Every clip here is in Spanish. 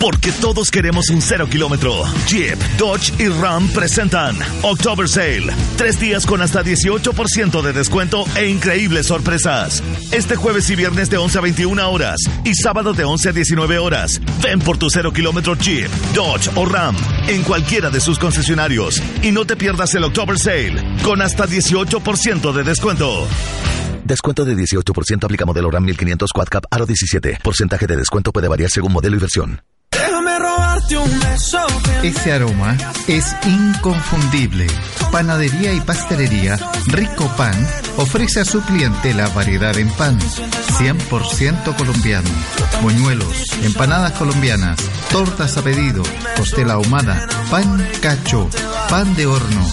Porque todos queremos un cero kilómetro. Jeep, Dodge y Ram presentan October Sale. Tres días con hasta 18% de descuento e increíbles sorpresas. Este jueves y viernes de 11 a 21 horas y sábado de 11 a 19 horas. Ven por tu cero kilómetro Jeep, Dodge o Ram en cualquiera de sus concesionarios y no te pierdas el October Sale con hasta 18% de descuento. Descuento de 18% aplica modelo RAM 1500 Quad Cap Aro 17. Porcentaje de descuento puede variar según modelo y versión. Ese aroma es inconfundible. Panadería y pastelería Rico Pan ofrece a su clientela variedad en pan, 100% colombiano, moñuelos, empanadas colombianas, tortas a pedido, costela ahumada, pan cacho, pan de horno,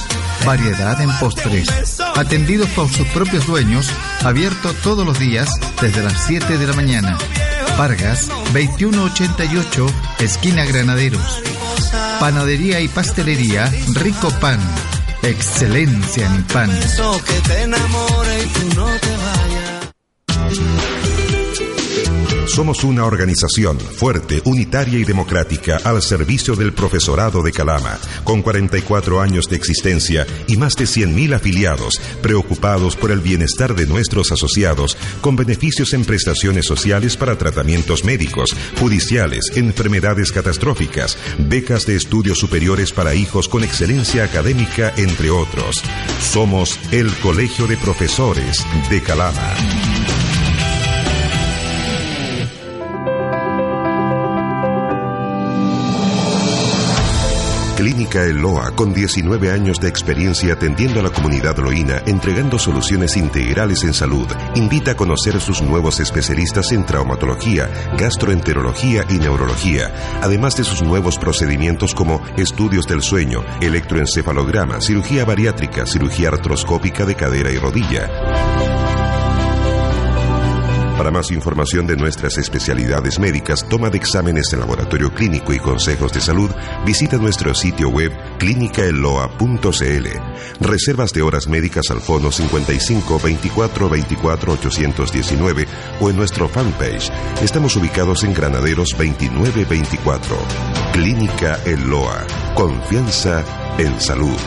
variedad en postres. Atendidos por sus propios dueños, abierto todos los días desde las 7 de la mañana. Vargas, 2188, esquina Granaderos. Panadería y pastelería Rico Pan. Excelencia en pan. Somos una organización fuerte, unitaria y democrática al servicio del profesorado de Calama, con 44 años de existencia y más de 100.000 afiliados, preocupados por el bienestar de nuestros asociados, con beneficios en prestaciones sociales para tratamientos médicos, judiciales, enfermedades catastróficas, becas de estudios superiores para hijos con excelencia académica, entre otros. Somos el Colegio de Profesores de Calama. Clínica Eloa, con 19 años de experiencia atendiendo a la comunidad loína, entregando soluciones integrales en salud, invita a conocer sus nuevos especialistas en traumatología, gastroenterología y neurología, además de sus nuevos procedimientos como estudios del sueño, electroencefalograma, cirugía bariátrica, cirugía artroscópica de cadera y rodilla. Para más información de nuestras especialidades médicas, toma de exámenes en laboratorio clínico y consejos de salud, visita nuestro sitio web clínicaeloa.cl. Reservas de horas médicas al fono 55 24 24 819 o en nuestro fanpage. Estamos ubicados en Granaderos 2924. Clínica Eloa. Confianza en salud.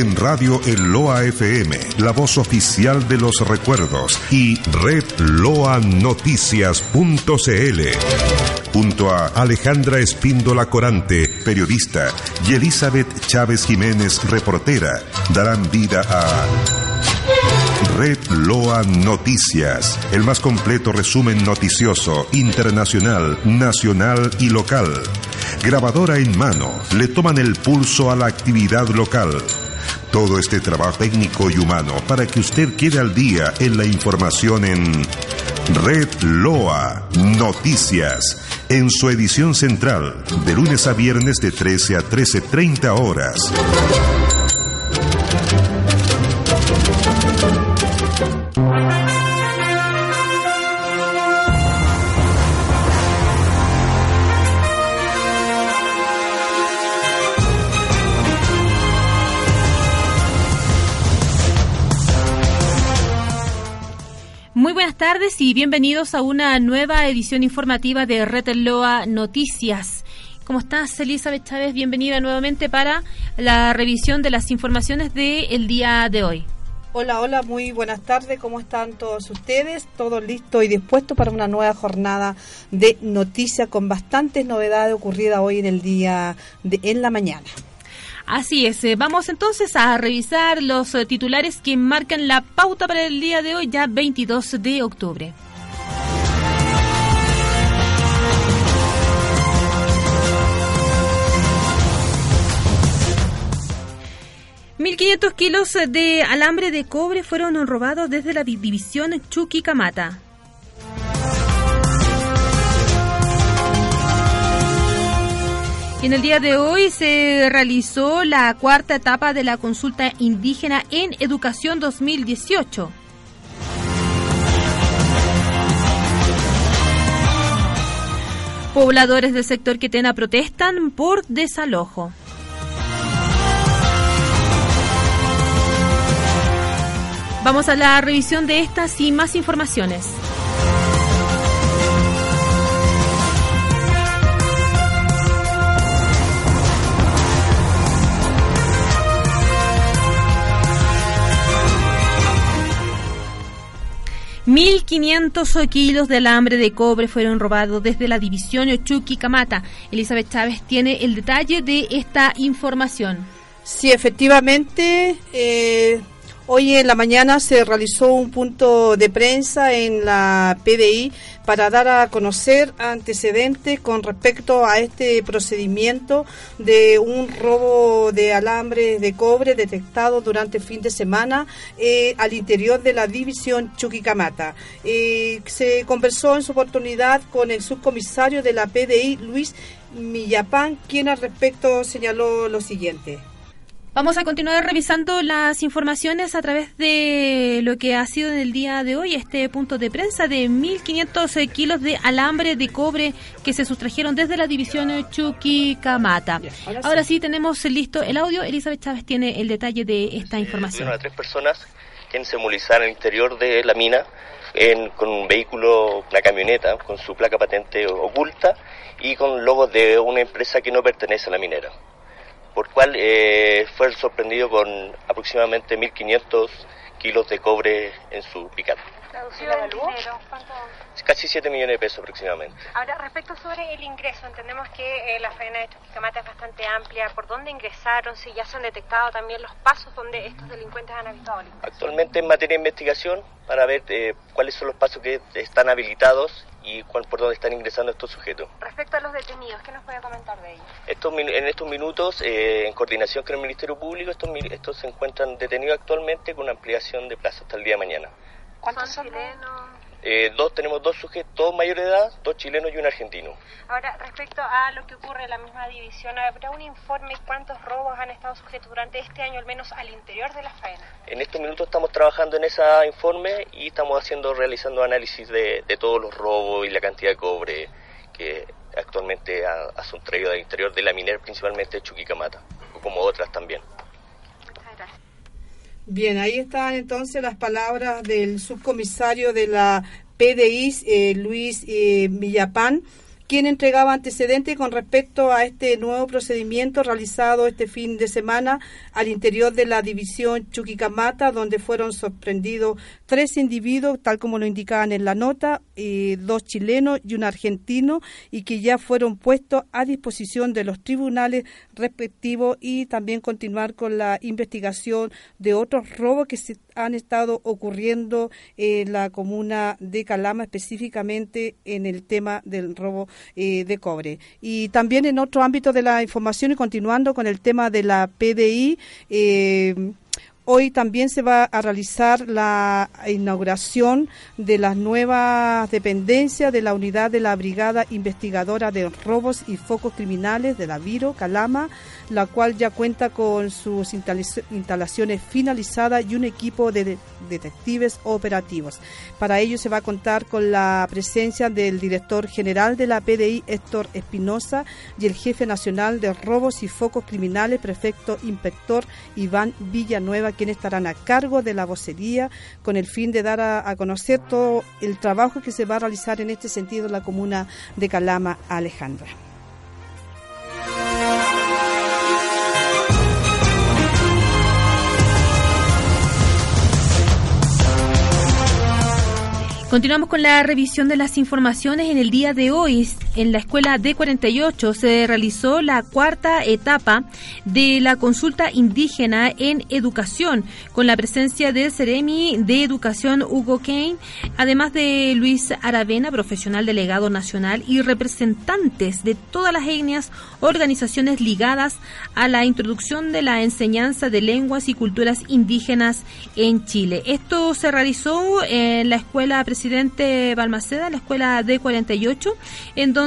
En Radio El Loa FM, la voz oficial de los recuerdos, y Red Noticias.cl. Junto a Alejandra Espíndola Corante, periodista, y Elizabeth Chávez Jiménez, reportera, darán vida a Red Loa Noticias, el más completo resumen noticioso, internacional, nacional y local. Grabadora en mano, le toman el pulso a la actividad local todo este trabajo técnico y humano para que usted quede al día en la información en Red Loa Noticias, en su edición central, de lunes a viernes de 13 a 13.30 horas. Y bienvenidos a una nueva edición informativa de Reteloa Noticias. ¿Cómo estás, Elizabeth Chávez? Bienvenida nuevamente para la revisión de las informaciones del día de hoy. Hola, hola, muy buenas tardes. ¿Cómo están todos ustedes? Todos listos y dispuestos para una nueva jornada de noticias con bastantes novedades ocurridas hoy en el día de en la mañana. Así es, eh, vamos entonces a revisar los eh, titulares que marcan la pauta para el día de hoy, ya 22 de octubre. 1.500 kilos de alambre de cobre fueron robados desde la división Chuquicamata. Y en el día de hoy se realizó la cuarta etapa de la consulta indígena en Educación 2018. Pobladores del sector Quetena protestan por desalojo. Vamos a la revisión de estas y más informaciones. 1.500 kilos de alambre de cobre fueron robados desde la división Chuquicamata. Elizabeth Chávez tiene el detalle de esta información. Sí, efectivamente, eh, Hoy en la mañana se realizó un punto de prensa en la PDI para dar a conocer antecedentes con respecto a este procedimiento de un robo de alambre de cobre detectado durante el fin de semana eh, al interior de la división Chuquicamata. Eh, se conversó en su oportunidad con el subcomisario de la PDI, Luis Millapán, quien al respecto señaló lo siguiente. Vamos a continuar revisando las informaciones a través de lo que ha sido en el día de hoy este punto de prensa de 1.500 kilos de alambre de cobre que se sustrajeron desde la división Chuquicamata. Ahora sí. tenemos listo el audio. Elizabeth Chávez tiene el detalle de esta información. a tres personas quienes se movilizaron el interior de la mina con un vehículo, una camioneta, con su placa patente oculta y con logos de una empresa que no pertenece a la minera por cual eh, fue sorprendido con aproximadamente 1.500 kilos de cobre en su picante. ¿Traducido en dinero? Casi 7 millones de pesos aproximadamente. Ahora, respecto sobre el ingreso, entendemos que eh, la faena de Chuquicamata es bastante amplia. ¿Por dónde ingresaron? Si ya se han detectado también los pasos donde estos delincuentes han habitado. Actualmente en materia de investigación para ver eh, cuáles son los pasos que están habilitados y cuál, por dónde están ingresando estos sujetos. Respecto a los detenidos, ¿qué nos puede comentar de ellos? Estos, en estos minutos, eh, en coordinación con el Ministerio Público, estos, estos se encuentran detenidos actualmente con una ampliación de plazo hasta el día de mañana. ¿Cuántos son chilenos? Eh, dos, tenemos dos sujetos, dos mayor de edad, dos chilenos y un argentino. Ahora, respecto a lo que ocurre en la misma división, ¿habrá un informe cuántos robos han estado sujetos durante este año, al menos al interior de la faena? En estos minutos estamos trabajando en ese informe y estamos haciendo, realizando análisis de, todos los robos y la cantidad de cobre que actualmente ha, sustraído del interior de la minera, principalmente Chuquicamata, como otras también. Bien, ahí están entonces las palabras del subcomisario de la PDI, eh, Luis eh, quien entregaba antecedentes con respecto a este nuevo procedimiento realizado este fin de semana al interior de la división Chuquicamata, donde fueron sorprendidos tres individuos, tal como lo indicaban en la nota, eh, dos chilenos y un argentino, y que ya fueron puestos a disposición de los tribunales respectivos y también continuar con la investigación de otros robos que se han estado ocurriendo en la comuna de Calama, específicamente en el tema del robo eh, de cobre. Y también en otro ámbito de la información y continuando con el tema de la PDI, eh, Hoy también se va a realizar la inauguración de las nuevas dependencias de la unidad de la Brigada Investigadora de Robos y Focos Criminales de la Viro, Calama, la cual ya cuenta con sus instalaciones finalizadas y un equipo de detectives operativos. Para ello se va a contar con la presencia del director general de la PDI, Héctor Espinosa, y el jefe nacional de Robos y Focos Criminales, prefecto inspector Iván Villanueva, quienes estarán a cargo de la vocería con el fin de dar a, conocer todo el trabajo que se va a realizar en este sentido en la comuna de Calama, Alejandra. Continuamos con la revisión de las informaciones en el día de hoy. En la escuela D48 se realizó la cuarta etapa de la consulta indígena en educación, con la presencia del Ceremi de Educación Hugo Kane, además de Luis Aravena, profesional delegado nacional, y representantes de todas las etnias, organizaciones ligadas a la introducción de la enseñanza de lenguas y culturas indígenas en Chile. Esto se realizó en la escuela Presidente Balmaceda, la escuela D48, en donde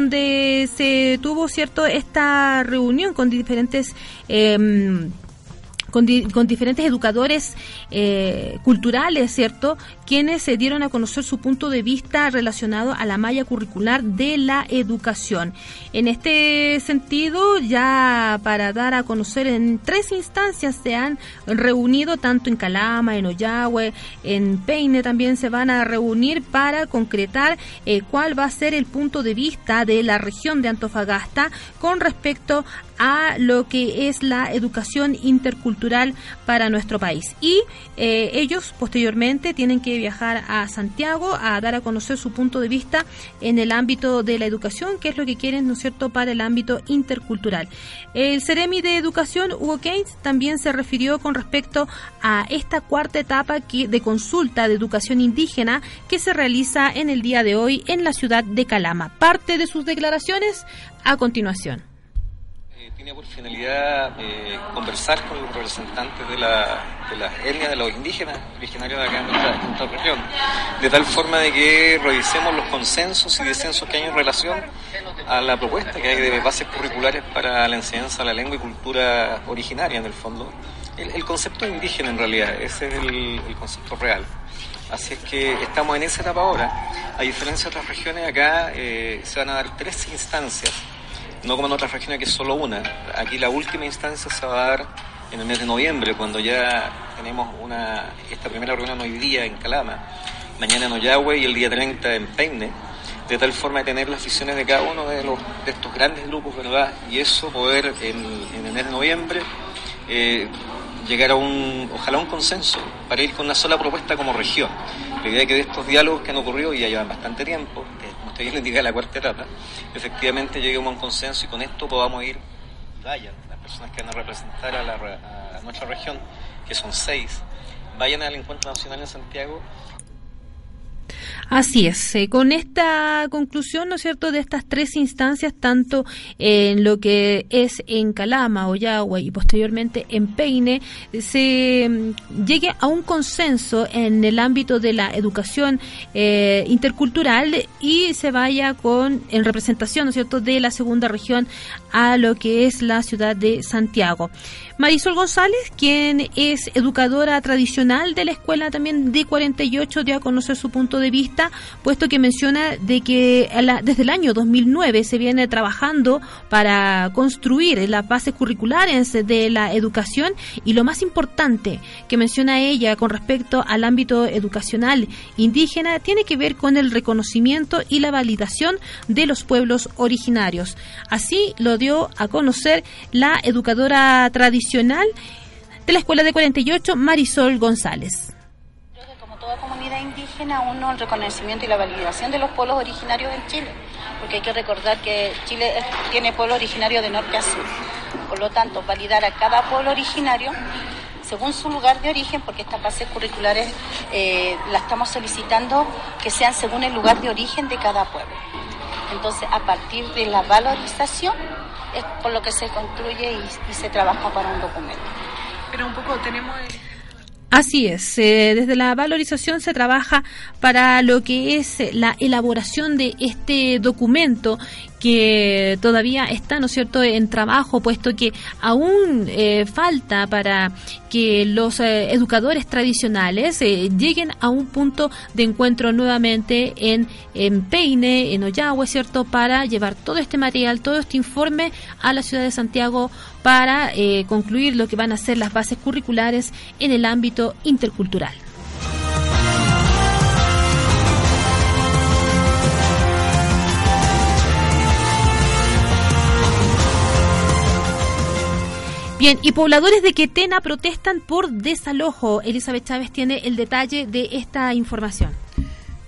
se tuvo cierto esta reunión con diferentes eh, con, diferentes educadores eh, culturales, ¿cierto? Quienes se dieron a conocer su punto de vista relacionado a la malla curricular de la educación. En este sentido, ya para dar a conocer en tres instancias se han reunido, tanto en Calama, en Ollagüe, en Peine también se van a reunir para concretar eh, cuál va a ser el punto de vista de la región de Antofagasta con respecto a lo que es la educación intercultural para nuestro país. Y eh, ellos posteriormente tienen que viajar a Santiago a dar a conocer su punto de vista en el ámbito de la educación, que es lo que quieren, ¿no es cierto?, para el ámbito intercultural. El Ceremi de Educación, Hugo Keynes, también se refirió con respecto a esta cuarta etapa de consulta de educación indígena que se realiza en el día de hoy en la ciudad de Calama. Parte de sus declaraciones a continuación tiene por finalidad eh, conversar con los representantes de, la, de las etnias, de los indígenas originarios de acá en nuestra, región, de tal forma de que revisemos los consensos y descensos que hay en relación a la propuesta que hay de bases curriculares para la enseñanza de la lengua y cultura originaria en el fondo. El, concepto indígena en realidad, ese es el, concepto real. Así es que estamos en esa etapa ahora. A diferencia de otras regiones, acá eh, se van a dar tres instancias no como en otras regiones que es solo una. Aquí la última instancia se va a dar en el mes de noviembre, cuando ya tenemos una esta primera reunión hoy día en Calama, mañana en Oyagüe y el día 30 en Peine, de tal forma de tener las visiones de cada uno de, los, de estos grandes grupos, ¿verdad? Y eso poder en, en el mes de noviembre eh, llegar a un, ojalá un consenso, para ir con una sola propuesta como región. La idea es que de estos diálogos que han ocurrido y ya llevan bastante tiempo, usted bien indica la cuarta etapa, efectivamente lleguemos a un consenso y con esto podamos ir, vayan, las personas que van a representar a, la, a nuestra región, que son seis, vayan al encuentro nacional en Santiago Así es, eh, con esta conclusión, ¿no es cierto?, de estas tres instancias, tanto en lo que es en Calama, Oyagua y posteriormente en Peine, se mm, llegue a un consenso en el ámbito de la educación eh, intercultural y se vaya con, en representación, ¿no es cierto?, de la segunda región a lo que es la ciudad de Santiago. Marisol González, quien es educadora tradicional de la escuela también de 48, dio a conocer su punto de vista, puesto que menciona de que desde el año 2009 se viene trabajando para construir las bases curriculares de la educación y lo más importante que menciona ella con respecto al ámbito educacional indígena tiene que ver con el reconocimiento y la validación de los pueblos originarios. Así lo dio a conocer la educadora tradicional de la Escuela de 48, Marisol González. Como toda comunidad indígena, uno el reconocimiento y la validación de los pueblos originarios en Chile, porque hay que recordar que Chile tiene pueblo originario de norte a sur. Por lo tanto, validar a cada pueblo originario según su lugar de origen, porque estas bases curriculares eh, las estamos solicitando que sean según el lugar de origen de cada pueblo. Entonces, a partir de la valorización, es por lo que se construye y, se trabaja para un documento. Pero un poco tenemos... Así es, eh, desde la valorización se trabaja para lo que es la elaboración de este documento que todavía está, ¿no es cierto?, en trabajo, puesto que aún eh, falta para que los eh, educadores tradicionales eh, lleguen a un punto de encuentro nuevamente en, en Peine, en Ollagüe, ¿cierto?, para llevar todo este material, todo este informe a la ciudad de Santiago para concluir lo que van a ser las bases curriculares en el ámbito intercultural. Bien, y pobladores de Quetena protestan por desalojo. Elizabeth Chávez tiene el detalle de esta información.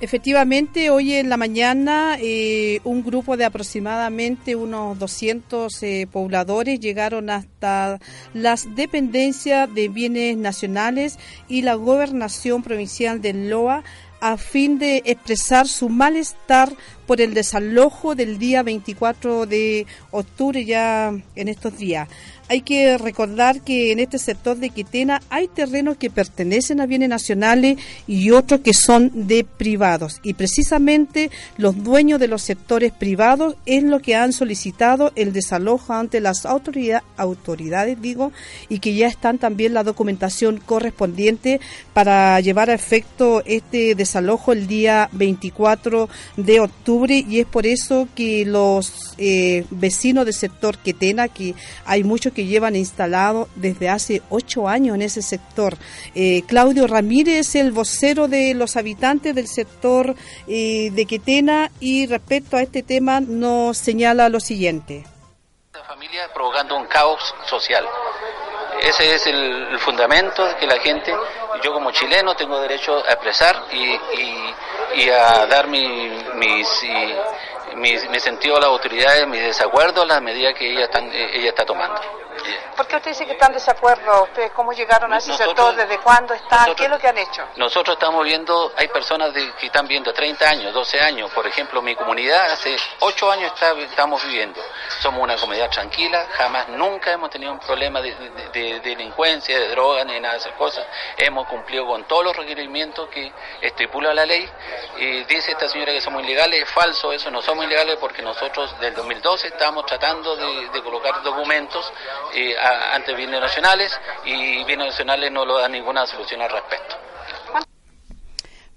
Efectivamente, hoy en la mañana eh, un grupo de aproximadamente unos 200 eh, pobladores llegaron hasta las dependencias de bienes nacionales y la gobernación provincial de Loa a fin de expresar su malestar por el desalojo del día 24 de octubre ya en estos días. Hay que recordar que en este sector de Quitena hay terrenos que pertenecen a bienes nacionales y otros que son de privados. Y precisamente los dueños de los sectores privados es lo que han solicitado el desalojo ante las autoridades, digo, y que ya están también la documentación correspondiente para llevar a efecto este desalojo el día 24 de octubre. Y es por eso que los eh, vecinos del sector Quetena, que hay muchos que llevan instalado desde hace ocho años en ese sector. Eh, Claudio Ramírez, el vocero de los habitantes del sector eh, de Quetena, y respecto a este tema nos señala lo siguiente. La familia provocando un caos social. Ese es el, fundamento que la gente, yo como chileno tengo derecho a expresar y, y, a dar mi, mis, mi, sentido a las autoridades, mi desacuerdo a las medidas que ella, están, ella está tomando. ¿Por qué usted dice que están de desacuerdo? ¿Ustedes cómo llegaron a ese sector? ¿Desde cuándo están? ¿Qué es lo que han hecho? Nosotros estamos viendo, hay personas que están viendo 30 años, 12 años. Por ejemplo, mi comunidad hace 8 años estamos viviendo. Somos una comunidad tranquila, jamás, nunca hemos tenido un problema de, delincuencia, de drogas, ni nada de esas cosas. Hemos cumplido con todos los requerimientos que estipula la ley. Y dice esta señora que somos ilegales, es falso eso, no somos ilegales porque nosotros del 2012 estamos tratando de colocar documentos eh, ante bienes nacionales y bienes nacionales no lo dan ninguna solución al respecto.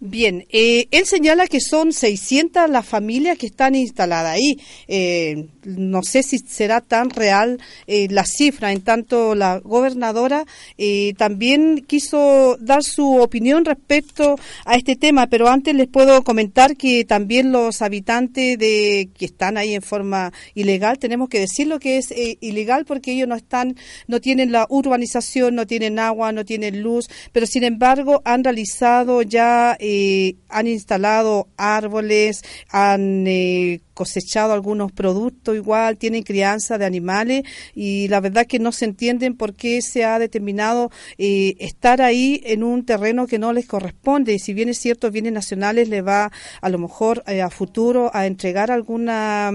Bien, eh, él señala que son 600 las familias que están instaladas ahí. Eh, no sé si será tan real eh, la cifra, en tanto la gobernadora eh, también quiso dar su opinión respecto a este tema, pero antes les puedo comentar que también los habitantes de que están ahí en forma ilegal, tenemos que decir lo que es ilegal porque ellos no están, no tienen la urbanización, no tienen agua, no tienen luz, pero sin embargo han realizado ya eh, han instalado árboles, han eh, cosechado algunos productos igual, tienen crianza de animales y la verdad que no se entienden por qué se ha determinado eh, estar ahí en un terreno que no les corresponde. Y si bien es cierto, bienes nacionales le va a lo mejor a futuro a entregar alguna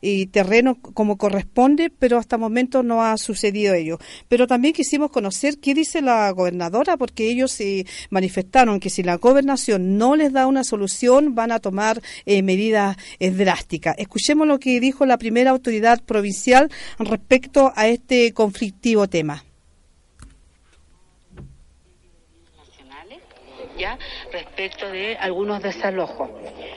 y terreno como corresponde, pero hasta el momento no ha sucedido ello. Pero también quisimos conocer qué dice la gobernadora, porque ellos se manifestaron que si la gobernación no les da una solución, van a tomar eh, medidas eh, drásticas. Escuchemos lo que dijo la primera autoridad provincial respecto a este conflictivo tema. Respecto de algunos desalojos.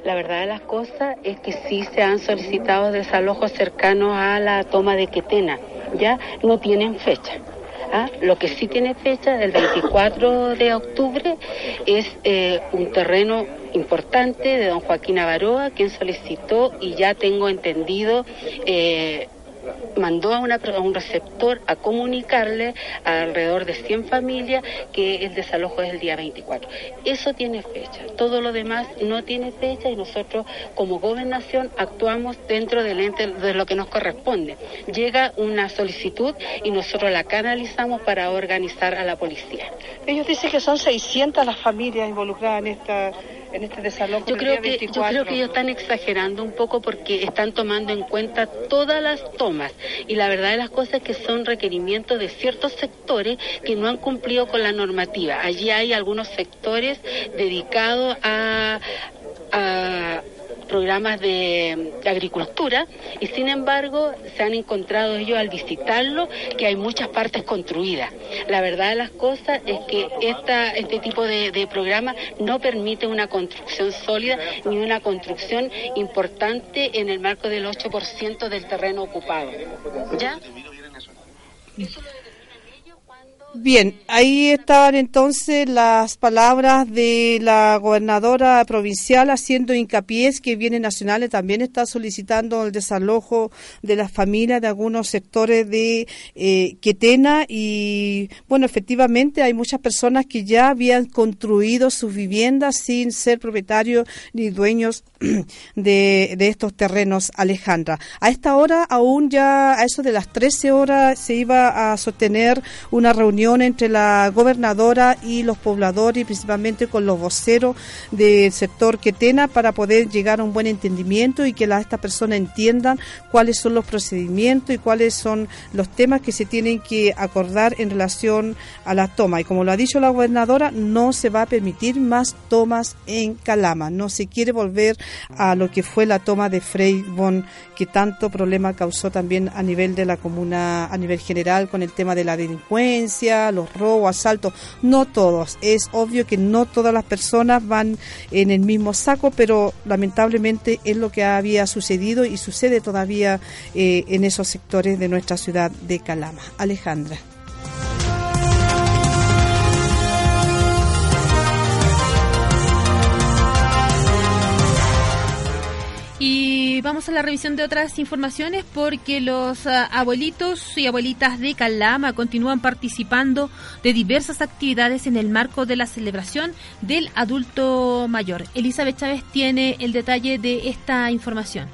La verdad de las cosas es que sí se han solicitado desalojos cercanos a la toma de Quetena, ya no tienen fecha. ¿ah? Lo que sí tiene fecha, del 24 de octubre, es eh, un terreno importante de don Joaquín Avaroa, quien solicitó y ya tengo entendido eh, mandó a, un receptor a comunicarle a alrededor de 100 familias que el desalojo es el día 24. Eso tiene fecha. Todo lo demás no tiene fecha y nosotros como gobernación actuamos dentro del ente de lo que nos corresponde. Llega una solicitud y nosotros la canalizamos para organizar a la policía. Ellos dicen que son 600 las familias involucradas en esta en este desalojo. Yo creo que yo creo que ellos están exagerando un poco porque están tomando en cuenta todas las tomas y la verdad de las cosas es que son requerimientos de ciertos sectores que no han cumplido con la normativa. Allí hay algunos sectores dedicados a, a programas de, agricultura y sin embargo se han encontrado ellos al visitarlo que hay muchas partes construidas. La verdad de las cosas es que esta, este tipo de, de programa no permite una construcción sólida ni una construcción importante en el marco del 8% del terreno ocupado. ¿Ya? Eso lo determinan ellos cuando Bien, ahí estaban entonces las palabras de la gobernadora provincial haciendo hincapié que Bienes Nacionales también está solicitando el desalojo de las familias de algunos sectores de eh, Quetena y bueno, efectivamente hay muchas personas que ya habían construido sus viviendas sin ser propietarios ni dueños de, de estos terrenos, Alejandra. A esta hora aún ya a eso de las 13 horas se iba a sostener una reunión entre la gobernadora y los pobladores y principalmente con los voceros del sector Quetena para poder llegar a un buen entendimiento y que estas personas entiendan cuáles son los procedimientos y cuáles son los temas que se tienen que acordar en relación a la toma. Y como lo ha dicho la gobernadora, no se va a permitir más tomas en Calama. No se quiere volver a lo que fue la toma de Frey Bon, que tanto problema causó también a nivel de la comuna, a nivel general, con el tema de la delincuencia los robos, asaltos, no todos. Es obvio que no todas las personas van en el mismo saco, pero lamentablemente es lo que había sucedido y sucede todavía eh, en esos sectores de nuestra ciudad de Calama. Alejandra. A la revisión de otras informaciones porque los ah, abuelitos y abuelitas de Calama continúan participando de diversas actividades en el marco de la celebración del adulto mayor. Elizabeth Chávez tiene el detalle de esta información.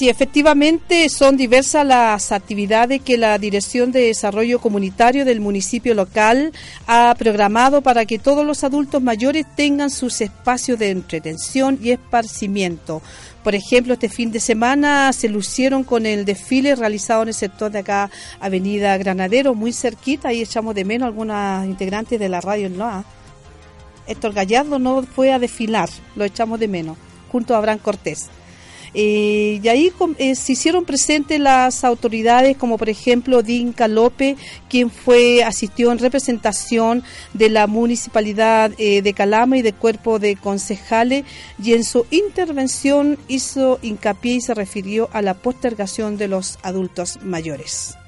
Sí, efectivamente son diversas las actividades que la Dirección de Desarrollo Comunitario del municipio local ha programado para que todos los adultos mayores tengan sus espacios de entretención y esparcimiento. Por ejemplo, este fin de semana se lucieron con el desfile realizado en el sector de acá, Avenida Granadero, muy cerquita, y echamos de menos algunas integrantes de la radio ¿no? Héctor Gallardo no fue a desfilar, lo echamos de menos, junto a Abraham Cortés. Eh, y ahí eh, se hicieron presentes las autoridades, como por ejemplo Dinka López, quien fue asistió en representación de la municipalidad eh, de Calama y del cuerpo de concejales, y en su intervención hizo hincapié y se refirió a la postergación de los adultos mayores.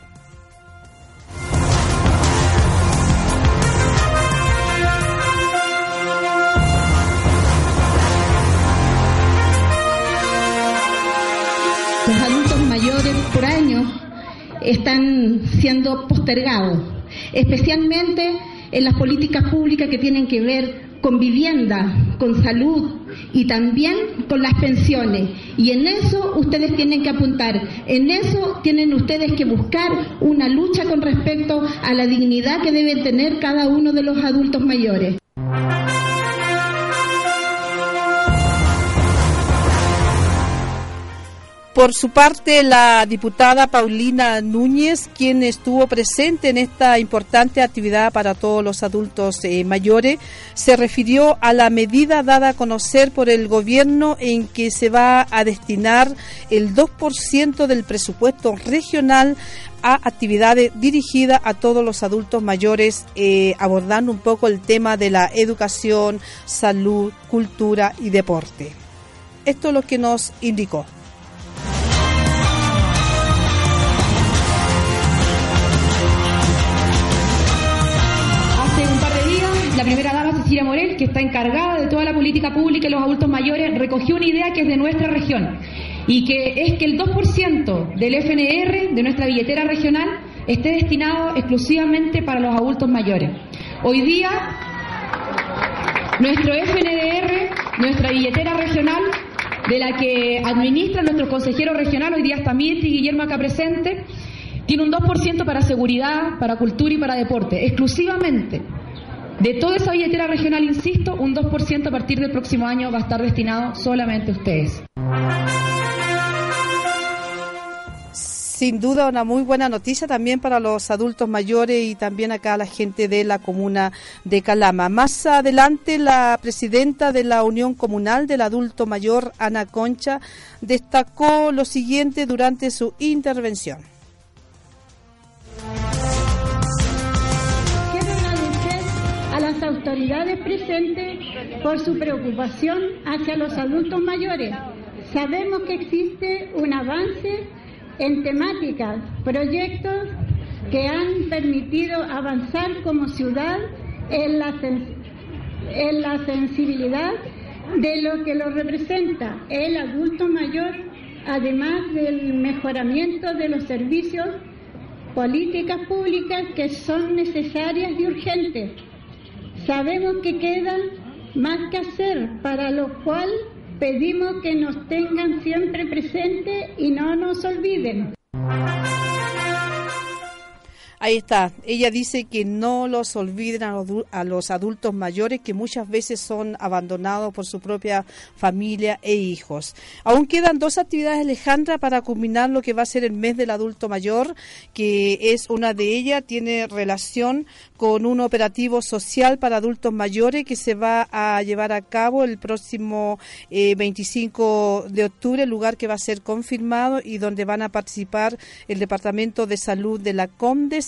Están siendo postergados, especialmente en las políticas públicas que tienen que ver con vivienda, con salud y también con las pensiones. Y en eso ustedes tienen que apuntar, en eso tienen ustedes que buscar una lucha con respecto a la dignidad que deben tener cada uno de los adultos mayores. Por su parte, la diputada Paulina Núñez, quien estuvo presente en esta importante actividad para todos los adultos eh, mayores, se refirió a la medida dada a conocer por el gobierno en que se va a destinar el 2% del presupuesto regional a actividades dirigidas a todos los adultos mayores, eh, abordando un poco el tema de la educación, salud, cultura y deporte. Esto es lo que nos indicó. La primera dama Cecilia Morel, que está encargada de toda la política pública y los adultos mayores, recogió una idea que es de nuestra región y que es que el 2% del FNR, de nuestra billetera regional, esté destinado exclusivamente para los adultos mayores. Hoy día, nuestro FNDR, nuestra billetera regional, de la que administra nuestro consejero regional, hoy día está Mirti Guillermo acá presente, tiene un 2% para seguridad, para cultura y para deporte, exclusivamente. De toda esa billetera regional, insisto, un 2% a partir del próximo año va a estar destinado solamente a ustedes. Sin duda una muy buena noticia también para los adultos mayores y también acá la gente de la comuna de Calama. Más adelante la presidenta de la Unión Comunal del Adulto Mayor, Ana Concha, destacó lo siguiente durante su intervención. Autoridades presentes por su preocupación hacia los adultos mayores. Sabemos que existe un avance en temáticas, proyectos que han permitido avanzar como ciudad en la, en la sensibilidad de lo que lo representa el adulto mayor, además del mejoramiento de los servicios, políticas públicas que son necesarias y urgentes. Sabemos que queda más que hacer, para lo cual pedimos que nos tengan siempre presentes y no nos olviden. Ahí está. Ella dice que no los olviden a los, adultos mayores que muchas veces son abandonados por su propia familia e hijos. Aún quedan dos actividades, Alejandra, para culminar lo que va a ser el mes del adulto mayor, que es una de ellas, tiene relación con un operativo social para adultos mayores que se va a llevar a cabo el próximo 25 eh, de octubre, lugar que va a ser confirmado y donde van a participar el Departamento de Salud de la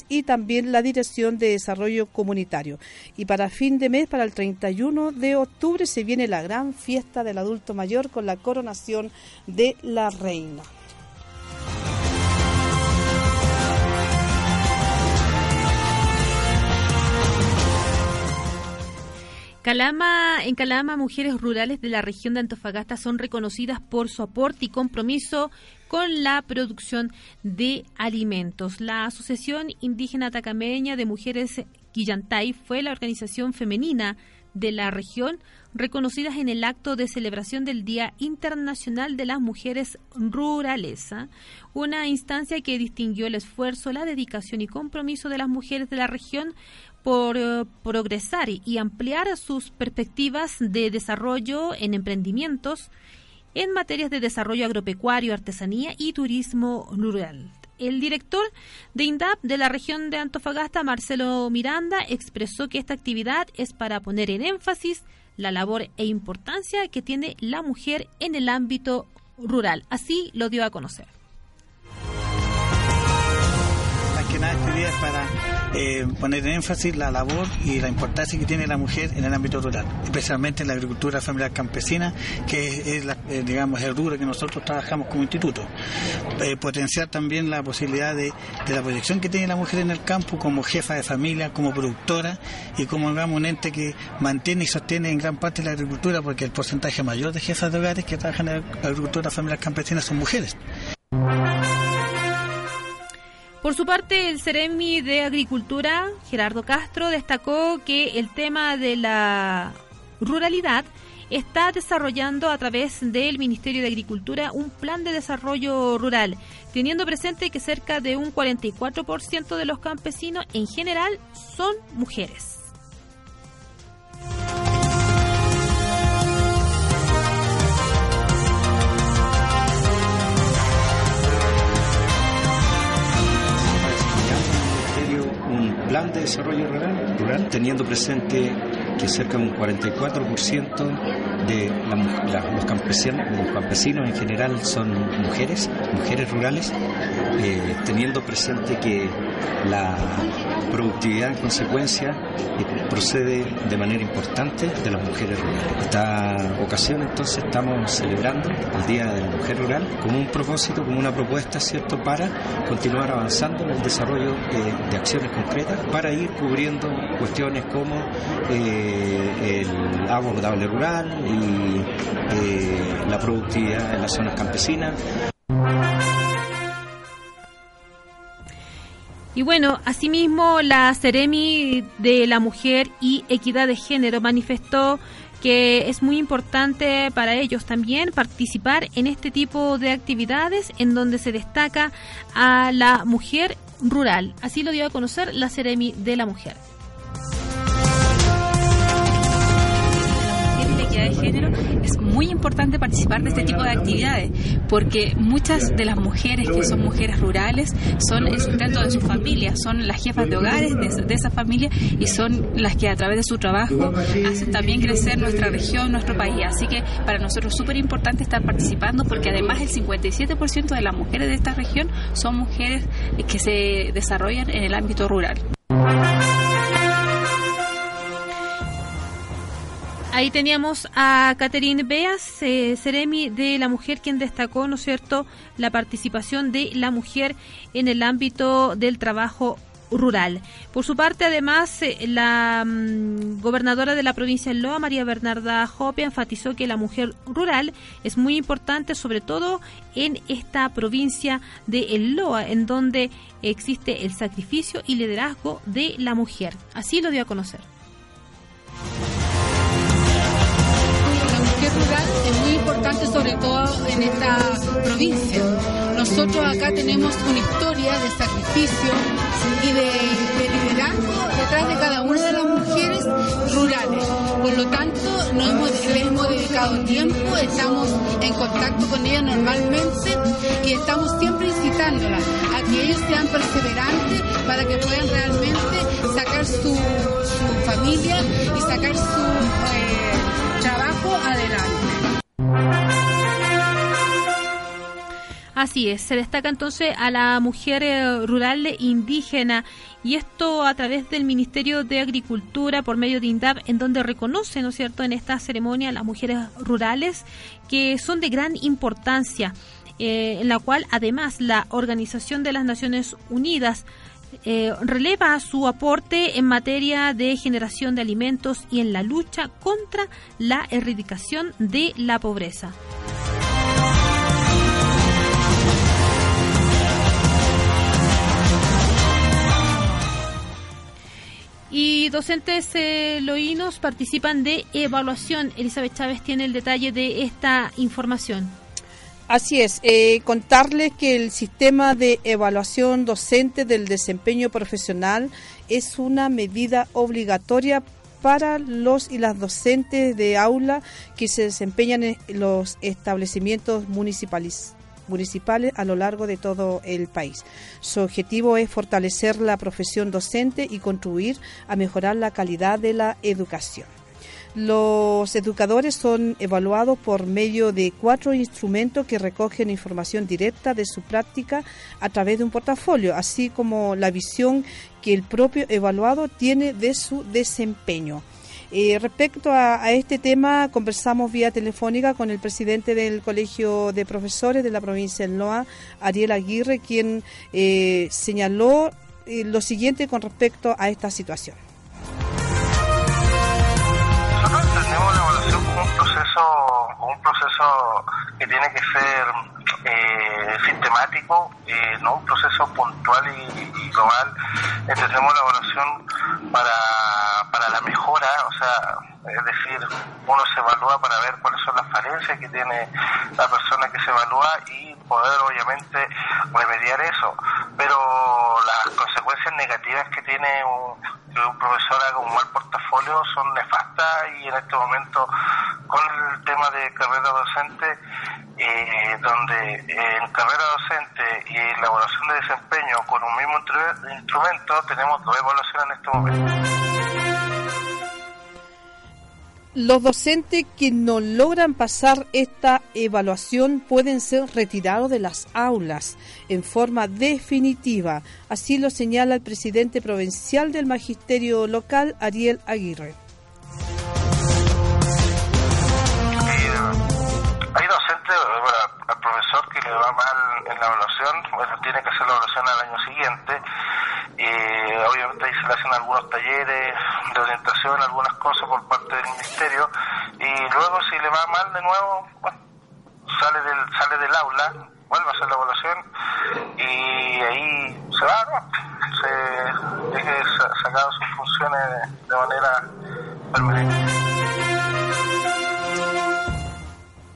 Y también la Dirección de Desarrollo Comunitario. Y para fin de mes, para el 31 de octubre, se viene la gran fiesta del adulto mayor con la coronación de la reina. Calama, en Calama, mujeres rurales de la región de Antofagasta son reconocidas por su aporte y compromiso con la producción de alimentos. La Asociación Indígena Atacameña de Mujeres Quillantay fue la organización femenina de la región reconocidas en el acto de celebración del Día Internacional de las Mujeres Rurales, ¿ah? una instancia que distinguió el esfuerzo, la dedicación y compromiso de las mujeres de la región por eh, progresar y ampliar sus perspectivas de desarrollo en emprendimientos en materias de desarrollo agropecuario, artesanía y turismo rural. El director de INDAP de la región de Antofagasta, Marcelo Miranda, expresó que esta actividad es para poner en énfasis la labor e importancia que tiene la mujer en el ámbito rural. Así lo dio a conocer. Para eh, poner en énfasis la labor y la importancia que tiene la mujer en el ámbito rural, especialmente en la agricultura familiar campesina, que es, eh, digamos el rubro que nosotros trabajamos como instituto. Eh, potenciar también la posibilidad de, la proyección que tiene la mujer en el campo como jefa de familia, como productora y como digamos un ente que mantiene y sostiene en gran parte la agricultura, porque el porcentaje mayor de jefas de hogares que trabajan en la agricultura familiar campesina son mujeres. Por su parte, el Ceremi de Agricultura, Gerardo Castro, destacó que el tema de la ruralidad está desarrollando a través del Ministerio de Agricultura un plan de desarrollo rural, teniendo presente que cerca de un 44% de los campesinos en general son mujeres. Plan de desarrollo rural, teniendo presente que cerca de un 44% de los, campesinos, los campesinos en general son mujeres, mujeres rurales, eh, teniendo presente que la productividad en consecuencia eh, procede de manera importante de las mujeres rurales. Esta ocasión entonces estamos celebrando el Día de la Mujer Rural como un propósito, como una propuesta, ¿cierto?, para continuar avanzando en el desarrollo de, acciones concretas para ir cubriendo cuestiones como eh, el agua potable rural y eh, la productividad en las zonas campesinas. Y bueno, asimismo, la Ceremi de la Mujer y Equidad de Género manifestó que es muy importante para ellos también participar en este tipo de actividades en donde se destaca a la mujer rural. Así lo dio a conocer la Ceremi de la Mujer. es muy importante participar de este tipo de actividades, porque muchas de las mujeres que son mujeres rurales son el sustento de su familia, son las jefas de hogares de, esa familia y son las que a través de su trabajo hacen también crecer nuestra región, nuestro país. Así que para nosotros es súper importante estar participando porque además el 57% de las mujeres de esta región son mujeres que se desarrollan en el ámbito rural. Ahí teníamos a Catherine Beas, eh, Ceremi de la Mujer, quien destacó, ¿no es cierto?, la participación de la mujer en el ámbito del trabajo rural. Por su parte, además, eh, la mm, gobernadora de la provincia de Loa, María Bernarda Jope, enfatizó que la mujer rural es muy importante, sobre todo en esta provincia de El Loa, en donde existe el sacrificio y liderazgo de la mujer. Así lo dio a conocer. Es muy importante, sobre todo en esta provincia. Nosotros acá tenemos una historia de sacrificio y de, de liderazgo detrás de cada una de las mujeres rurales. Por lo tanto, no hemos, les hemos dedicado tiempo, estamos en contacto con ellas normalmente y estamos siempre incitándolas a que ellos sean perseverantes para que puedan realmente sacar su familia y sacar su Así es, se destaca entonces a la mujer eh, rural indígena y esto a través del Ministerio de Agricultura por medio de INDAP, en donde reconoce, ¿no es cierto?, en esta ceremonia las mujeres rurales que son de gran importancia, eh, en la cual además la Organización de las Naciones Unidas eh, releva su aporte en materia de generación de alimentos y en la lucha contra la erradicación de la pobreza. Y docentes eh, loínos participan de evaluación. Elizabeth Chávez tiene el detalle de esta información. Así es, eh, contarles que el sistema de evaluación docente del desempeño profesional es una medida obligatoria para los y las docentes de aula que se desempeñan en los establecimientos municipales municipales a lo largo de todo el país. Su objetivo es fortalecer la profesión docente y contribuir a mejorar la calidad de la educación. Los educadores son evaluados por medio de cuatro instrumentos que recogen información directa de su práctica a través de un portafolio, así como la visión que el propio evaluado tiene de su desempeño. Eh, respecto a, este tema, conversamos vía telefónica con el presidente del Colegio de Profesores de la provincia del NOA, Ariel Aguirre, quien eh, señaló eh, lo siguiente con respecto a esta situación. Nosotros entendemos la evaluación un proceso, un proceso que tiene que ser eh, sistemático, eh, no un proceso puntual y, y, global. Entendemos la evaluación para, para la mejora, o sea, es decir, uno se evalúa para ver cuáles son las falencias que tiene la persona que se evalúa y poder obviamente remediar eso. Pero las consecuencias negativas que tiene un, profesor haga un mal portafolio son nefastas y en este momento con el tema de carrera docente, eh, donde en carrera docente y evaluación de desempeño con un mismo instrumento tenemos dos evaluaciones en este momento. Los docentes que no logran pasar esta evaluación pueden ser retirados de las aulas en forma definitiva. Así lo señala el presidente provincial del Magisterio Local, Ariel Aguirre. Profesor que le va mal en la evaluación, bueno, tiene que hacer la evaluación al año siguiente. Eh, obviamente ahí se le hacen algunos talleres de orientación, algunas cosas por parte del ministerio y luego si le va mal de nuevo, sale del sale del aula, vuelve a hacer la evaluación y ahí se va, ¿no? se deje sacado sus funciones de manera permanente.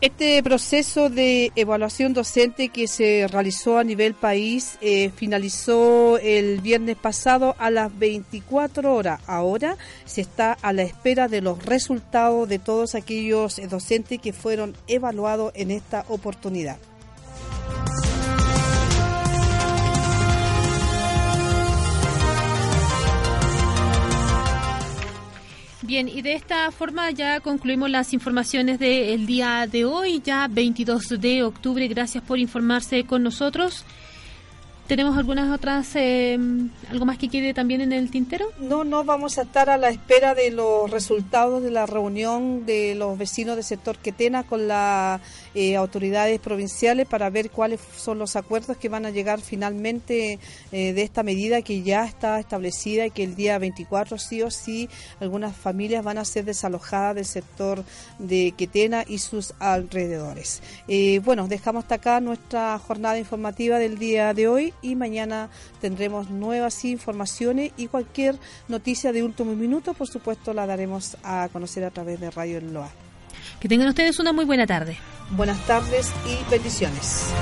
Este proceso de evaluación docente que se realizó a nivel país eh, finalizó el viernes pasado a las 24 horas. Ahora se está a la espera de los resultados de todos aquellos docentes que fueron evaluados en esta oportunidad. Bien, y de esta forma ya concluimos las informaciones del día de hoy, ya 22 de octubre. Gracias por informarse con nosotros. ¿Tenemos algunas otras, eh, algo más que quede también en el tintero? No, no, vamos a estar a la espera de los resultados de la reunión de los vecinos del sector Quetena con las eh, autoridades provinciales para ver cuáles son los acuerdos que van a llegar finalmente eh, de esta medida que ya está establecida y que el día 24 sí o sí algunas familias van a ser desalojadas del sector de Quetena y sus alrededores. bueno, dejamos hasta acá nuestra jornada informativa del día de hoy y mañana tendremos nuevas informaciones y cualquier noticia de último minuto, por supuesto, la daremos a conocer a través de Radio Loa. Que tengan ustedes una muy buena tarde. Buenas tardes y bendiciones.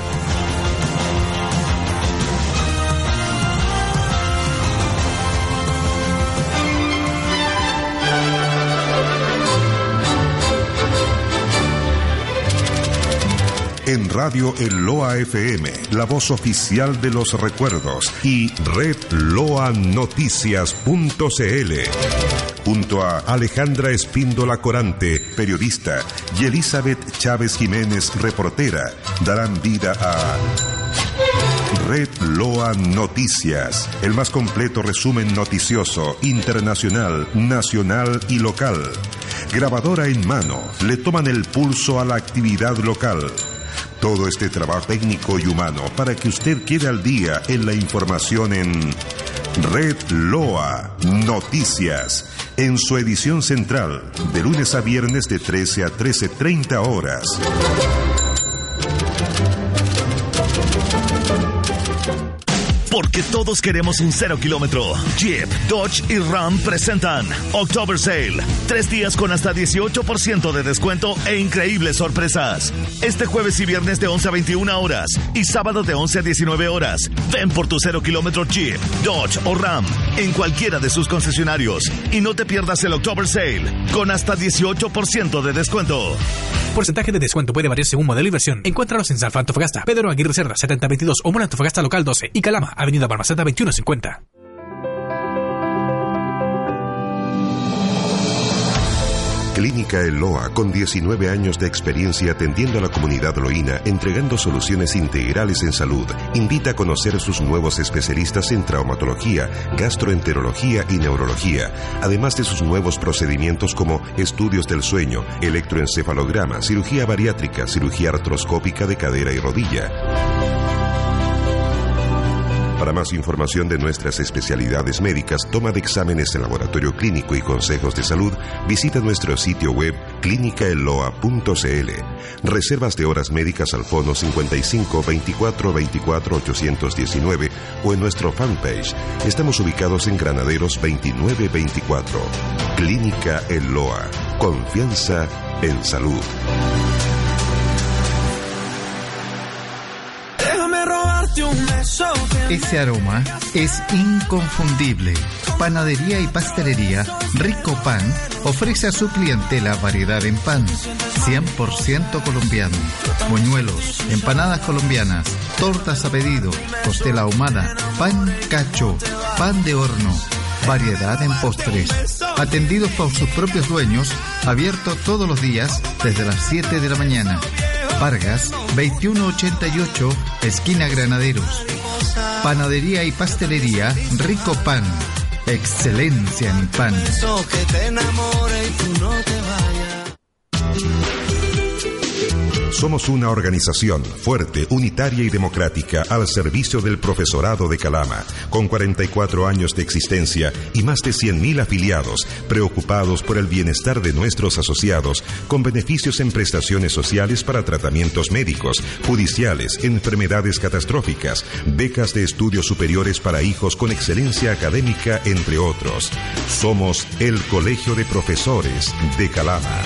En Radio El Loa FM, la voz oficial de los recuerdos, y Red Loa Noticias.cl. Junto a Alejandra Espíndola Corante, periodista, y Elizabeth Chávez Jiménez, reportera, darán vida a Red Loa Noticias, el más completo resumen noticioso, internacional, nacional y local. Grabadora en mano, le toman el pulso a la actividad local todo este trabajo técnico y humano para que usted quede al día en la información en Red Loa Noticias, en su edición central, de lunes a viernes de 13 a 13.30 horas. Porque todos queremos un cero kilómetro. Jeep, Dodge y Ram presentan October Sale. Tres días con hasta 18% de descuento e increíbles sorpresas. Este jueves y viernes de 11 a 21 horas y sábado de 11 a 19 horas. Ven por tu cero kilómetro Jeep, Dodge o Ram en cualquiera de sus concesionarios. Y no te pierdas el October Sale con hasta 18% de descuento. Porcentaje de descuento puede variar según modelo y versión. Encuéntralos en San Antofagasta, Pedro Aguirre Cerda 7022 o Antofagasta Local 12 y Calama, Avenida Balmaceda 2150. Clínica Eloa, con 19 años de experiencia atendiendo a la comunidad loína, entregando soluciones integrales en salud, invita a conocer sus nuevos especialistas en traumatología, gastroenterología y neurología, además de sus nuevos procedimientos como estudios del sueño, electroencefalograma, cirugía bariátrica, cirugía artroscópica de cadera y rodilla. Para más información de nuestras especialidades médicas, toma de exámenes en laboratorio clínico y consejos de salud, visita nuestro sitio web clínicaeloa.cl. Reservas de horas médicas al fono 55 24 24 819 o en nuestro fanpage. Estamos ubicados en Granaderos 2924. Clínica Eloa. Confianza en salud. Ese aroma es inconfundible. Panadería y pastelería Rico Pan ofrece a su clientela variedad en pan, 100% colombiano, moñuelos, empanadas colombianas, tortas a pedido, costela ahumada, pan cacho, pan de horno, variedad en postres. Atendidos por sus propios dueños, abierto todos los días desde las 7 de la mañana. Vargas, 2188, esquina Granaderos. Panadería y pastelería Rico Pan. Excelencia en pan. Somos una organización fuerte, unitaria y democrática al servicio del profesorado de Calama, con 44 años de existencia y más de 100.000 afiliados, preocupados por el bienestar de nuestros asociados, con beneficios en prestaciones sociales para tratamientos médicos, judiciales, enfermedades catastróficas, becas de estudios superiores para hijos con excelencia académica, entre otros. Somos el Colegio de Profesores de Calama.